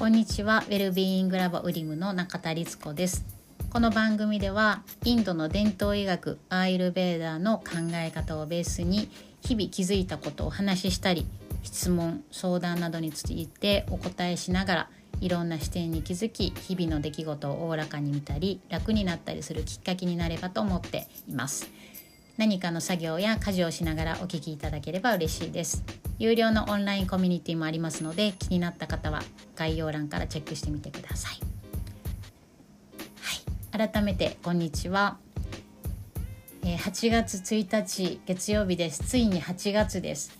こんにちは。ウェルビーイングラボウリムの中田律子です。この番組ではインドの伝統医学アーユルベーダーの考え方をベースに日々気づいたことをお話ししたり質問相談などについてお答えしながらいろんな視点に気づき日々の出来事をおおらかに見たり楽になったりするきっかけになればと思っています。何かの作業や家事をしながらお聞きいただければ嬉しいです。有料のオンラインコミュニティもありますので気になった方は概要欄からチェックしてみてください、はい、改めてこんにちは。8月1日月曜日です。ついに8月です。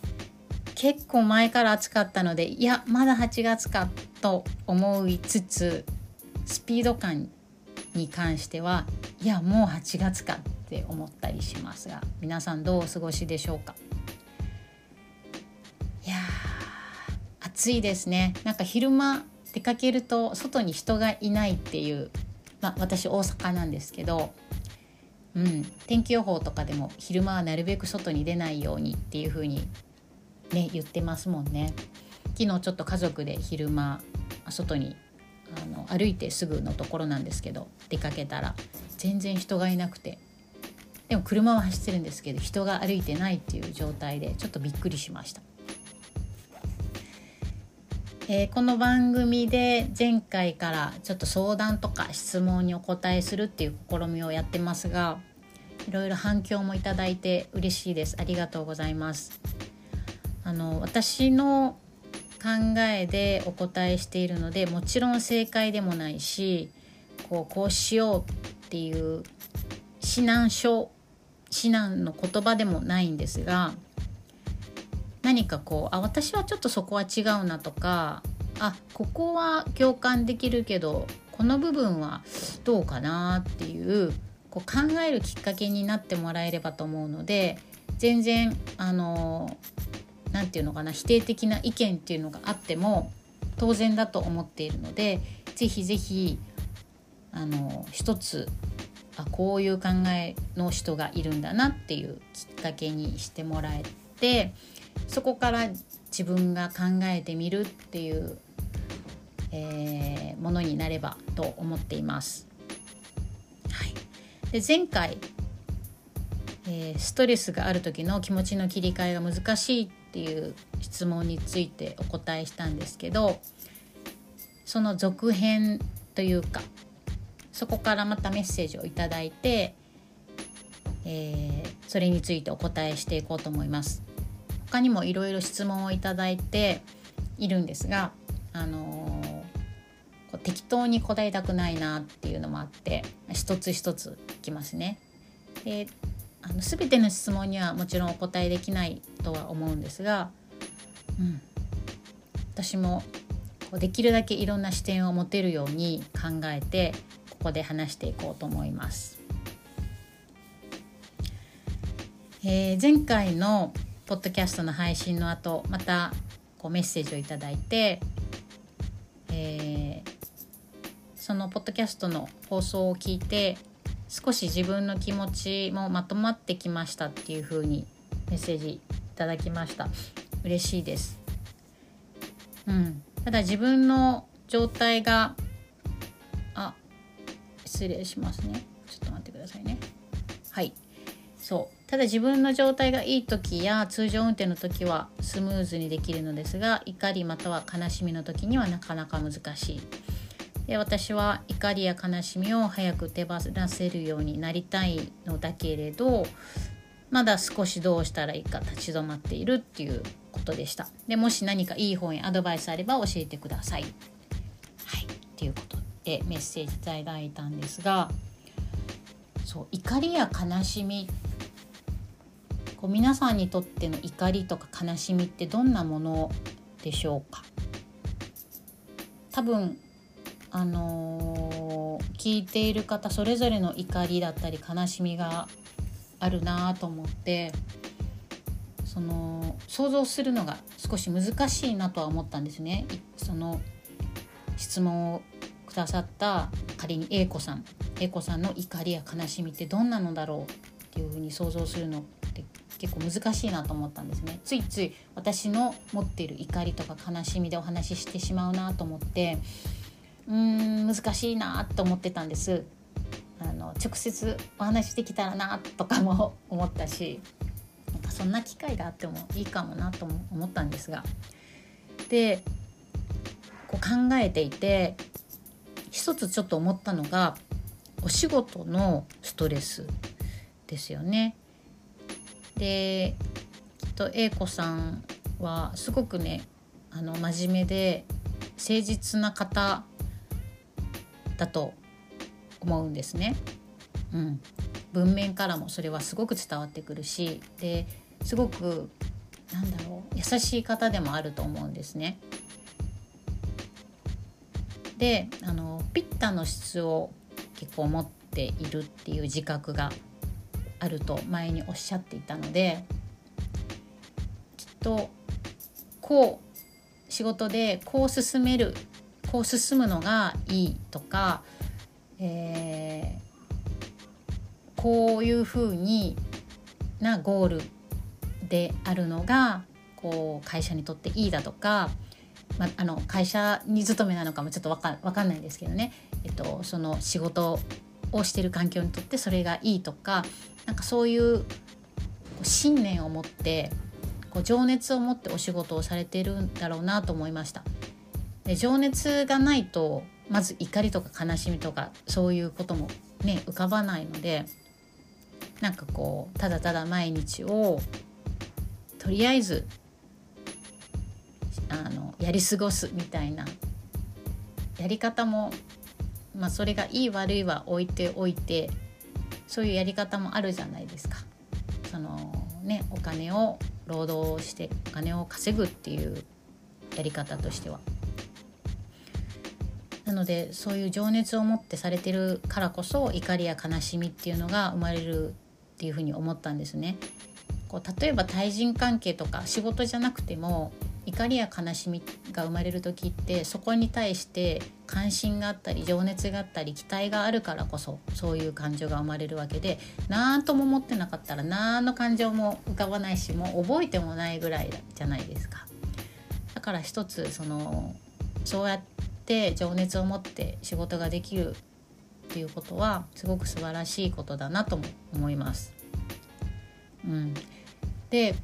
結構前から暑かったのでいやまだ8月かと思いつつスピード感に関してはいやもう8月かっって思ったりしますが皆さんどうお過ごしでしょうか？いや暑いですね。なんか昼間出かけると外に人がいないっていうまあ私大阪なんですけどうん、天気予報とかでも昼間はなるべく外に出ないようにっていう風にね言ってますもんね。昨日ちょっと家族で昼間外にあの歩いてすぐのところなんですけど出かけたら全然人がいなくてでも車は走ってるんですけど人が歩いてないっていう状態でちょっとびっくりしました。えー、この番組で前回からちょっと相談とか質問にお答えするっていう試みをやってますがいろいろ反響もいただいて嬉しいですありがとうございますあの私の考えでお答えしているのでもちろん正解でもないしこうこうしようっていう指南書指南の言葉でもないんですが何かこうあ私はちょっとそこは違うなとかあここは共感できるけどこの部分はどうかなっていうこう考えるきっかけになってもらえればと思うので全然あの何て言うのかな否定的な意見っていうのがあっても当然だと思っているので是非是非あの一つあこういう考えの人がいるんだなっていうきっかけにしてもらえてそこから自分が考えてみるっていう、えー、ものになればと思っています。はい、で前回、えー、ストレスがある時の気持ちの切り替えが難しいっていう質問についてお答えしたんですけどその続編というかそこからまたメッセージを頂いて、えー、それについてお答えしていこうと思います。他にもいろいろ質問をいただいているんですが、あのー、適当に答えたくないなっていうのもあって一つ一ついきますね。であの全ての質問にはもちろんお答えできないとは思うんですが、うん、私もできるだけいろんな視点を持てるように考えてここで話していこうと思います。えー、前回のポッドキャストの配信の後またこうメッセージを頂いて、えー、そのポッドキャストの放送を聞いて少し自分の気持ちもまとまってきましたっていう風にメッセージいただきました。嬉しいです。うん。ただ自分の状態が失礼しますね。ちょっと待ってくださいね。はい。そう。ただ自分の状態がいい時や通常運転の時はスムーズにできるのですが怒りまたは悲しみの時にはなかなか難しい。で私は怒りや悲しみを早く手放せるようになりたいのだけれどまだ少しどうしたらいいか立ち止まっているっていうことでした。でもし何かいい本やアドバイスあれば教えてください。はい。っていうことてメッセージいただいたんですがそう怒りや悲しみこう皆さんにとっての怒りとか悲しみってどんなものでしょうか？多分あのー、聞いている方それぞれの怒りだったり悲しみがあるなと思ってその想像するのが少し難しいなとは思ったんですね。その質問をくださった仮に A 子さん。A 子さんの怒りや悲しみってどんなのだろうっていうふうに想像するのって結構難しいなと思ったんですね。ついつい私の持っている怒りとか悲しみでお話ししてしまうなと思って。うーん難しいなと思ってたんです。あの直接お話できたらなとかも思ったし。なんかそんな機会があってもいいかもなとも思ったんですが。でこう考えていて一つちょっと思ったのがお仕事のストレスですよね。できっと A 子さんはすごくねあの真面目で誠実な方だと思うんですね。うん、文面からもそれはすごく伝わってくるしですごくなんだろう優しい方でもあると思うんですね。であのピッタの質を結構持っているっていう自覚があると前におっしゃっていたのできっとこう仕事でこう進めるこう進むのがいいとか、えー、こういうふうになゴールであるのがこう会社にとっていいだとか、まあの会社に勤めなのかもちょっと分か分かんないんですけどね、えっと、その仕事をしてる環境にとってそれがいいとかなんかそういう信念を持ってこう情熱を持ってお仕事をされてるんだろうなと思いました。で情熱がないとまず怒りとか悲しみとかそういうこともね浮かばないのでなんかこうただただ毎日をとりあえずあのやり過ごすみたいなやり方もまあそれがいい悪いは置いておいてそういうやり方もあるじゃないですか。そのねお金を労働してお金を稼ぐっていうやり方としては。なのでそういう情熱を持ってされてるからこそ怒りや悲しみっていうのが生まれるっていうふうに思ったんですね。こう例えば対人関係とか仕事じゃなくても怒りや悲しみが生まれる時ってそこに対して関心があったり情熱があったり期待があるからこそそういう感情が生まれるわけで何とも思ってなかったら何の感情も浮かばないしもう覚えてもないぐらいじゃないですか。だから一つそのそうやって情熱を持って仕事ができるっていうことはすごく素晴らしいことだなとも思います。うん、で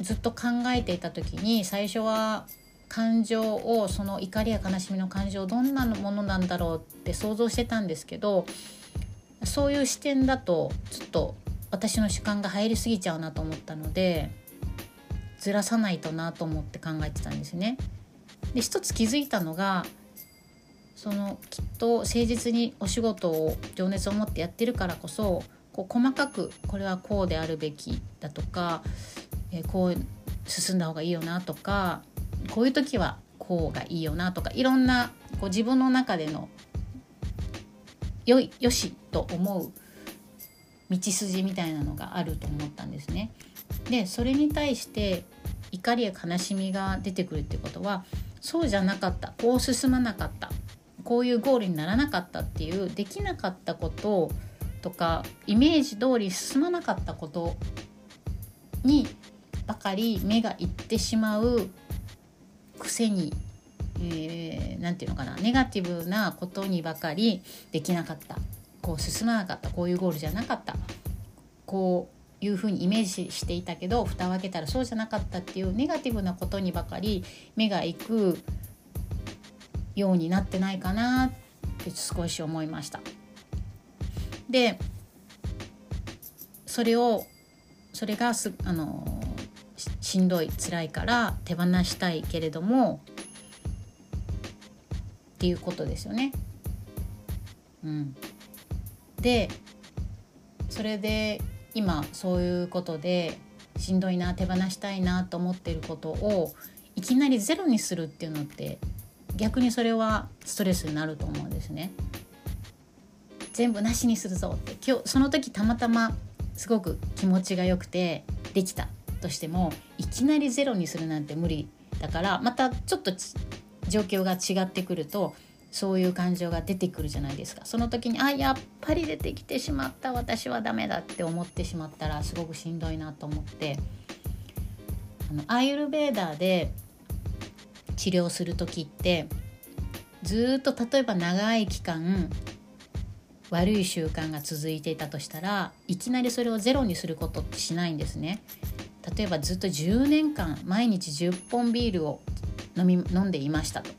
ずっと考えていた時に最初は感情をその怒りや悲しみの感情どんなものなんだろうって想像してたんですけどそういう視点だとちょっと私の主観が入りすぎちゃうなと思ったのでずらさないとなと思って考えてたんですね。で一つ気づいたのがそのきっと誠実にお仕事を情熱を持ってやってるからこそこう細かくこれはこうであるべきだとかえ、こう進んだ方がいいよなとかこういう時はこうがいいよなとかいろんなこう自分の中でのよいよしと思う道筋みたいなのがあると思ったんですね。でそれに対して怒りや悲しみが出てくるってことはそうじゃなかったこう進まなかったこういうゴールにならなかったっていうできなかったこととかイメージ通り進まなかったことにばかり目がいってしまうくせに何、えー、て言うのかなネガティブなことにばかりできなかった。こう進まなかった。こういうゴールじゃなかった。こういうふうにイメージしていたけど蓋を開けたらそうじゃなかったっていうネガティブなことにばかり目がいくようになってないかなって少し思いました。でそれをそれがすあのしんどい辛いから手放したいけれどもっていうことですよね。うん、でそれで今そういうことでしんどいな手放したいなと思ってることをいきなりゼロにするっていうのって逆にそれはストレスになると思うんですね。全部なしにするぞって今日その時たまたますごく気持ちが良くてできたとしてもいきなりゼロにするなんて無理だからまたちょっと状況が違ってくるとそういう感情が出てくるじゃないですかその時にあやっぱり出てきてしまった私はダメだって思ってしまったらすごくしんどいなと思ってあのアイルベーダーで治療する時ってずっと例えば長い期間悪い習慣が続いていたとしたらいきなりそれをゼロにすることってしないんですね。例えばずっと10年間毎日10本ビールを飲み飲んでいましたと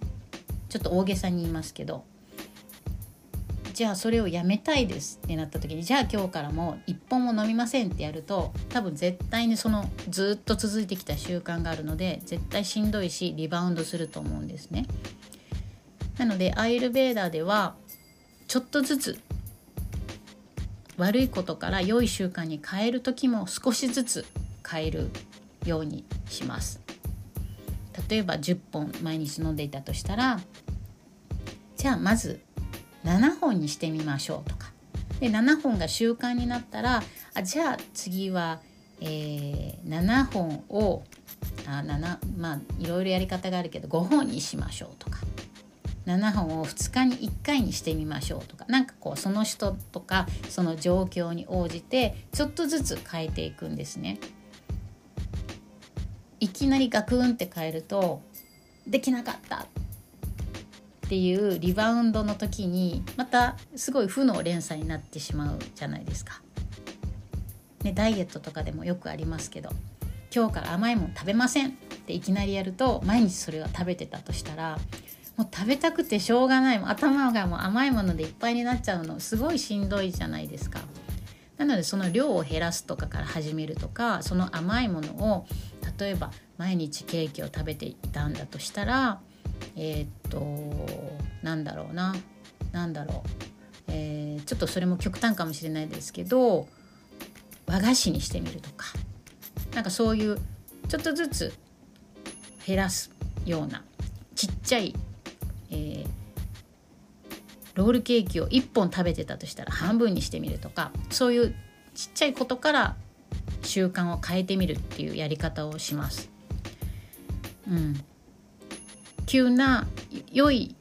ちょっと大げさに言いますけどじゃあそれをやめたいですってなった時にじゃあ今日からも1本も飲みませんってやると多分絶対にそのずっと続いてきた習慣があるので絶対しんどいしリバウンドすると思うんですね。なのでアイルベーダーではちょっとずつ悪いことから良い習慣に変える時も少しずつ変えるようにします。例えば10本毎日飲んでいたとしたらじゃあまず7本にしてみましょうとかで7本が習慣になったらあじゃあ次は、えー、7本をあ7まあいろいろやり方があるけど5本にしましょうとか7本を2日に1回にしてみましょうとか何かこうその人とかその状況に応じてちょっとずつ変えていくんですね。いきなりガクンって変えるとできなかったっていうリバウンドの時にまたすごい負の連鎖になってしまうじゃないですか。ね、ダイエットとかでもよくありますけど今日から甘いもん食べませんっていきなりやると毎日それを食べてたとしたらもう食べたくてしょうがないも頭がもう甘いものでいっぱいになっちゃうのすごいしんどいじゃないですか。なのでその量を減らすとかから始めるとかその甘いものを例えば毎日ケーキを食べていたんだとしたらえー、っとなんだろうな。何だろう、えー、ちょっとそれも極端かもしれないですけど和菓子にしてみるとか。なんかそういうちょっとずつ減らすようなちっちゃい、えー、ロールケーキを1本食べてたとしたら半分にしてみるとかそういうちっちゃいことから習慣を変えてみるっていうやり方をします。うん、急な良い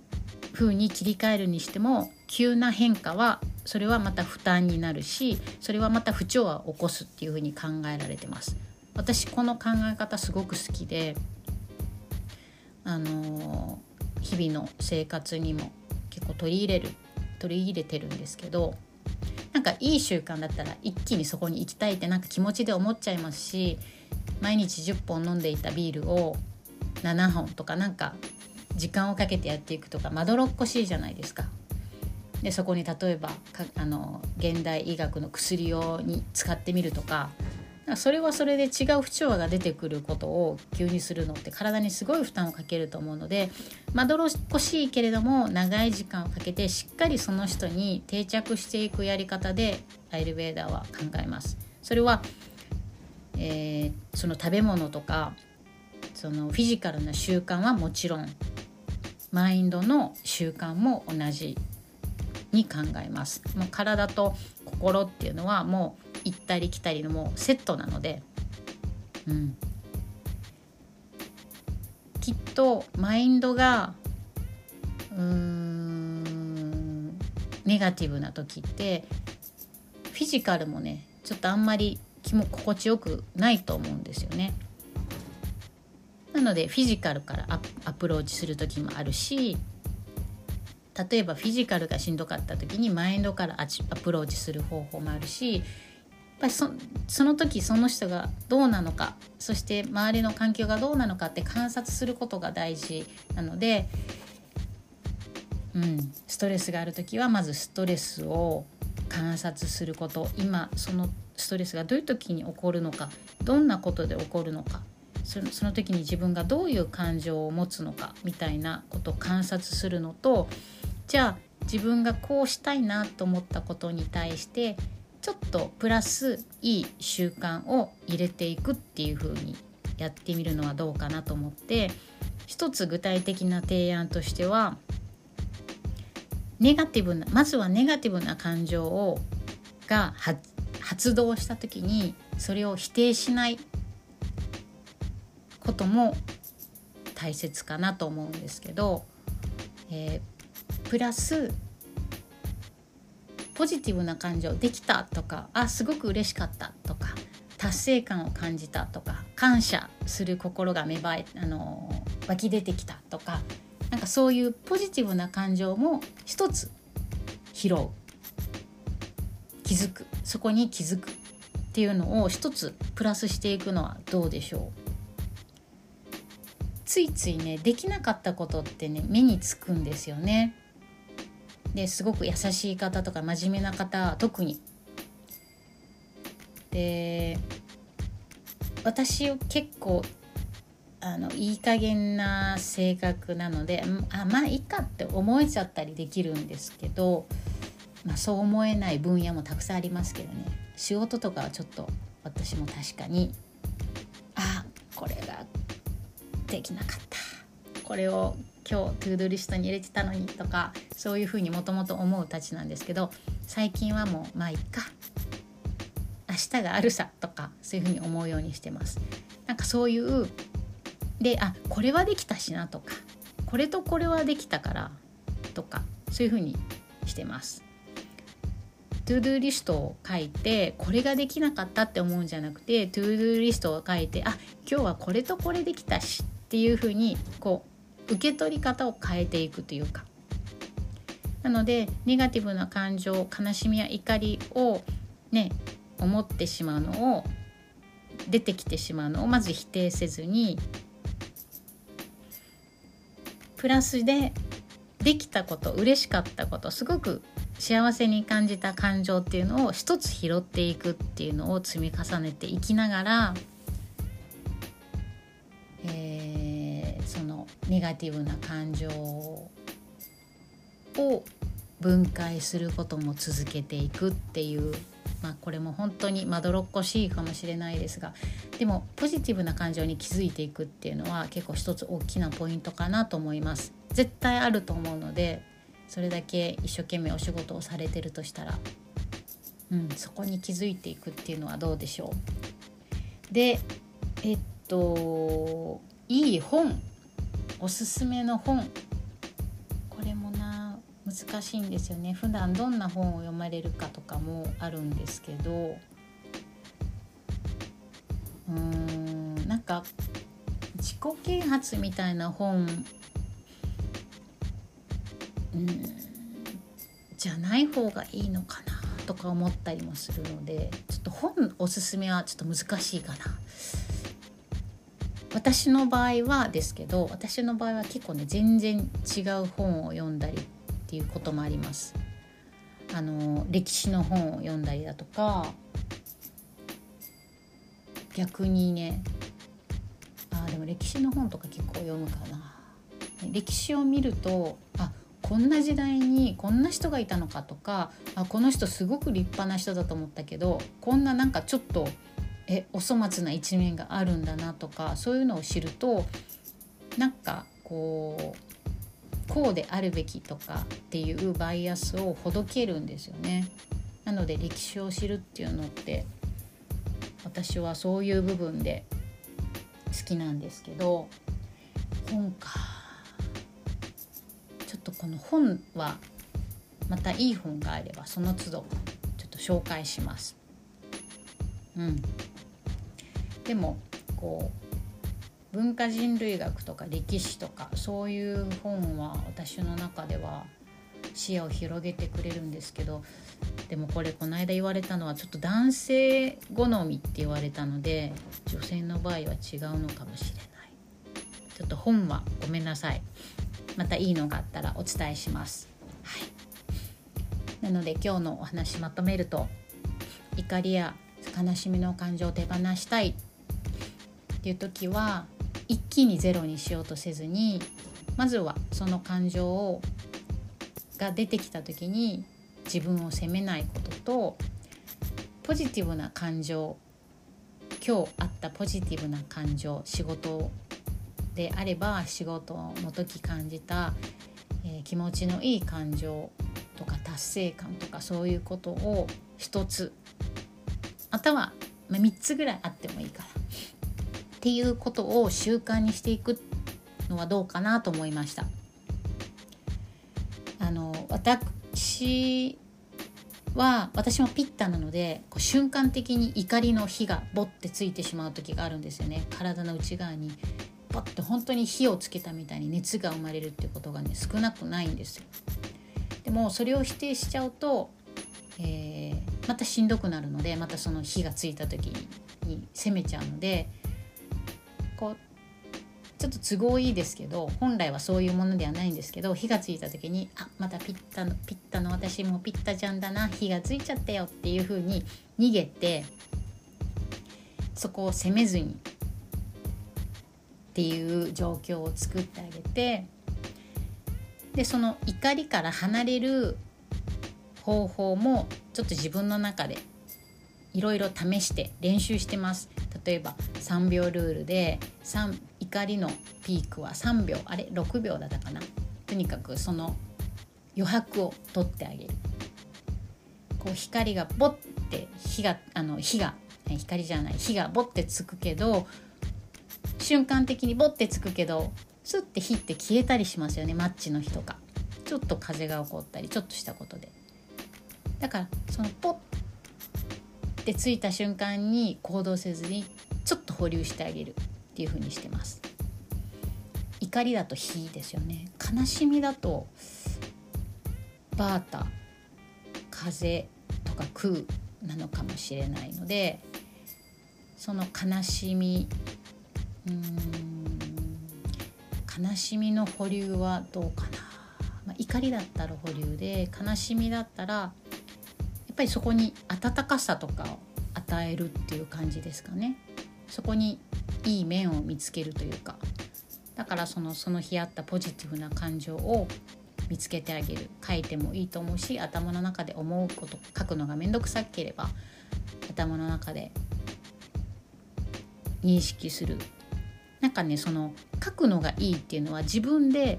風に切り替えるにしても急な変化はそれはまた負担になるしそれはまた不調和を起こすっていう風に考えられてます。私この考え方すごく好きであの日々の生活にも結構取り入れる取り入れてるんですけどなんかいい習慣だったら一気にそこに行きたいってなんか気持ちで思っちゃいますし毎日10本飲んでいたビールを7本とかなんか時間をかけてやっていくとかまどろっこしいじゃないですか。でそこに例えばあの現代医学の薬をに使ってみるとかそれはそれで違う不調和が出てくることを急にするのって体にすごい負担をかけると思うのでまどろっこしいけれども長い時間をかけてしっかりその人に定着していくやり方でアイルベーダーは考えます。それは、えー、その食べ物とかそのフィジカルな習慣はもちろんマインドの習慣も同じに考えます。もう体と心っていうのはもう行ったり来たりのもうセットなので、うん、きっとマインドがうーんネガティブな時ってフィジカルもねちょっとあんまり気も心地よくないと思うんですよね。なのでフィジカルからアプローチする時もあるし例えばフィジカルがしんどかった時にマインドからアプローチする方法もあるしぱりそその時その人がどうなのかそして周りの環境がどうなのかって観察することが大事なので、うん、ストレスがある時はまずストレスを観察すること。今そのストレスがどういう時に起こるのかどんなことで起こるのかそのその時に自分がどういう感情を持つのかみたいなことを観察するのとじゃあ自分がこうしたいなと思ったことに対してちょっとプラスいい習慣を入れていくっていう風にやってみるのはどうかなと思って一つ具体的な提案としてはネガティブなまずはネガティブな感情をが発動した時にそれを否定しないことも大切かなと思うんですけど、えー、プラスポジティブな感情できたとかあすごく嬉しかったとか達成感を感じたとか感謝する心が芽生えあの湧き出てきたとかなんかそういうポジティブな感情も一つ拾う。気づく。そこに気づくっていうのを一つプラスしていくのはどうでしょう？ついついねできなかったことってね目につくんですよね。ですごく優しい方とか真面目な方特に。で私結構あのいい加減な性格なのであまあいいかって思えちゃったりできるんですけど、まあ、そう思えない分野もたくさんありますけどね仕事とかはちょっと私も確かにあこれができなかったこれを今日トゥードリストに入れてたのにとかそういうふうにもともと思うたちなんですけど最近はもうまあいっか。明日があるさとかそういうふうに思うようにしてます。なんかそういうであこれはできたしなとかこれとこれはできたからとかそういうふうにしてます。to-do list を書いてこれができなかったって思うんじゃなくて to-do list を書いてあ今日はこれとこれできたしっていうふうにこう受け取り方を変えていくというか。なのでネガティブな感情悲しみや怒りをね思ってしまうのを出てきてしまうのをまず否定せずにプラスでできたこと嬉しかったことすごく幸せに感じた感情っていうのを一つ拾っていくっていうのを積み重ねていきながら、ネガティブな感情を分解することも続けていくっていうまあ、これも本当にまどろっこしいかもしれないですがでもポジティブな感情に気づいていくっていうのは結構一つ大きなポイントかなと思います。絶対あると思うのでそれだけ一生懸命お仕事をされてるとしたら、うん、そこに気づいていくっていうのはどうでしょう。でえっといい本おすすめの本。これもな難しいんですよね。普段どんな本を読まれるかとかもあるんですけど。うーんなんか自己啓発みたいな本。うんじゃない方がいいのかなとか思ったりもするのでちょっと本おすすめはちょっと難しいかな。私の場合はですけど私の場合は結構ね全然違う本を読んだりっていうこともあります。あの歴史の本を読んだりだとか逆にねあでも歴史の本とか結構読むかな。歴史を見るとあこんな時代にこんな人がいたのかとかあこの人すごく立派な人だと思ったけどこんななんかちょっとえお粗末な一面があるんだなとかそういうのを知るとなんかこうこうであるべきとかっていうバイアスをほどけるんですよね。なので歴史を知るっていうのって私はそういう部分で好きなんですけど本かちょっとこの本はまたいい本があればその都度ちょっと紹介します。うん、でもこう文化人類学とか歴史とかそういう本は私の中では視野を広げてくれるんですけどでもこれこの間言われたのはちょっと男性好みって言われたので女性の場合は違うのかもしれない。ちょっと本はごめんなさい。またいいのがあったらお伝えします。はい。なので今日のお話まとめると怒りや悲しみの感情を手放したい。っていう時は一気にゼロにしようとせずにまずはその感情をが出てきた時に自分を責めないこととポジティブな感情今日あったポジティブな感情仕事であれば仕事の時感じた、えー、気持ちのいい感情とか達成感とかそういうことを一つまたは、まあ、3つぐらいあってもいいから。っていうことを習慣にしていくのはどうかなと思いました。あの私は私もピッタなのでこう瞬間的に怒りの火がボッてついてしまう時があるんですよね体の内側にボッて本当に火をつけたみたいに熱が生まれるっていうことがね少なくないんですよでもそれを否定しちゃうと、えー、またしんどくなるのでまたその火がついた時に攻めちゃうのでこうちょっと都合いいですけど本来はそういうものではないんですけど火がついた時にあまたピッタのピッタの私もピッタちゃんだな火がついちゃったよっていう風に逃げてそこを責めずにっていう状況を作ってあげてでその怒りから離れる方法もちょっと自分の中でいろいろ試して練習してます。例えば3秒ルールで3怒りのピークは3秒あれ6秒だったかな。とにかくその余白を取ってあげる。こう光がボッて火があの火が光じゃない火がボッてつくけど瞬間的にボッてつくけどスッて火って消えたりしますよねマッチの火とか。ちょっと風が起こったりちょっとしたことで。だからそのポッてついた瞬間に行動せずにちょっと保留してあげるっていう風にしてます。怒りだと火ですよね。悲しみだとバータ風とか空なのかもしれないのでその悲しみうん悲しみの保留はどうかな、まあ、怒りだったら保留で悲しみだったらぱりそこに温かさとかを与えるっていう感じですかね。そこにいい面を見つけるというか。だからそのその日あったポジティブな感情を見つけてあげる。書いてもいいと思うし頭の中で思うこと書くのが面倒くさければ頭の中で認識する。なんかねその書くのがいいっていうのは自分で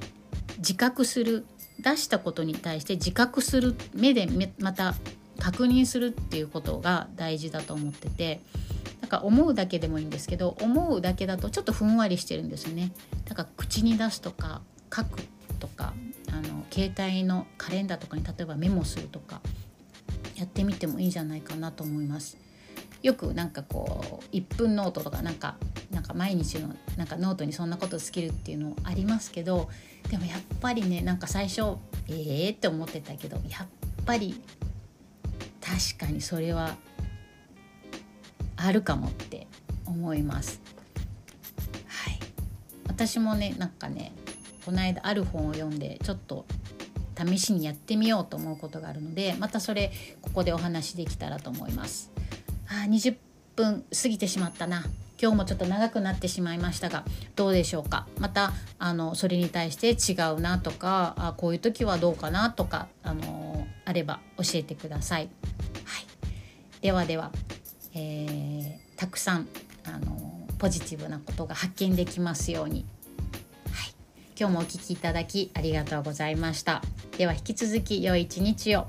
自覚する。出したことに対して自覚する目でまた確認するっていうことが大事だと思っててなんか思うだけでもいいんですけど思うだけだとちょっとふんわりしてるんですよね。だから口に出すとか書くとかあの携帯のカレンダーとかに例えばメモするとかやってみてもいいんじゃないかなと思います。よくなんかこう1分ノートとかなんかなんか毎日のなんかノートにそんなことつけるっていうのありますけどでもやっぱりねなんか最初ええー、って思ってたけどやっぱり確かにそれはあるかもって思います。はい、私もねなんかねこの間ある本を読んでちょっと試しにやってみようと思うことがあるのでまたそれここでお話できたらと思います。あ20分過ぎてしまったな今日もちょっと長くなってしまいましたがどうでしょうか？またあのそれに対して違うなとかあこういう時はどうかなとかあのあれば教えてください。はい、ではでは、えー、たくさんあのポジティブなことが発見できますように。はい、今日もお聴きいただきありがとうございました。では引き続き良い一日を。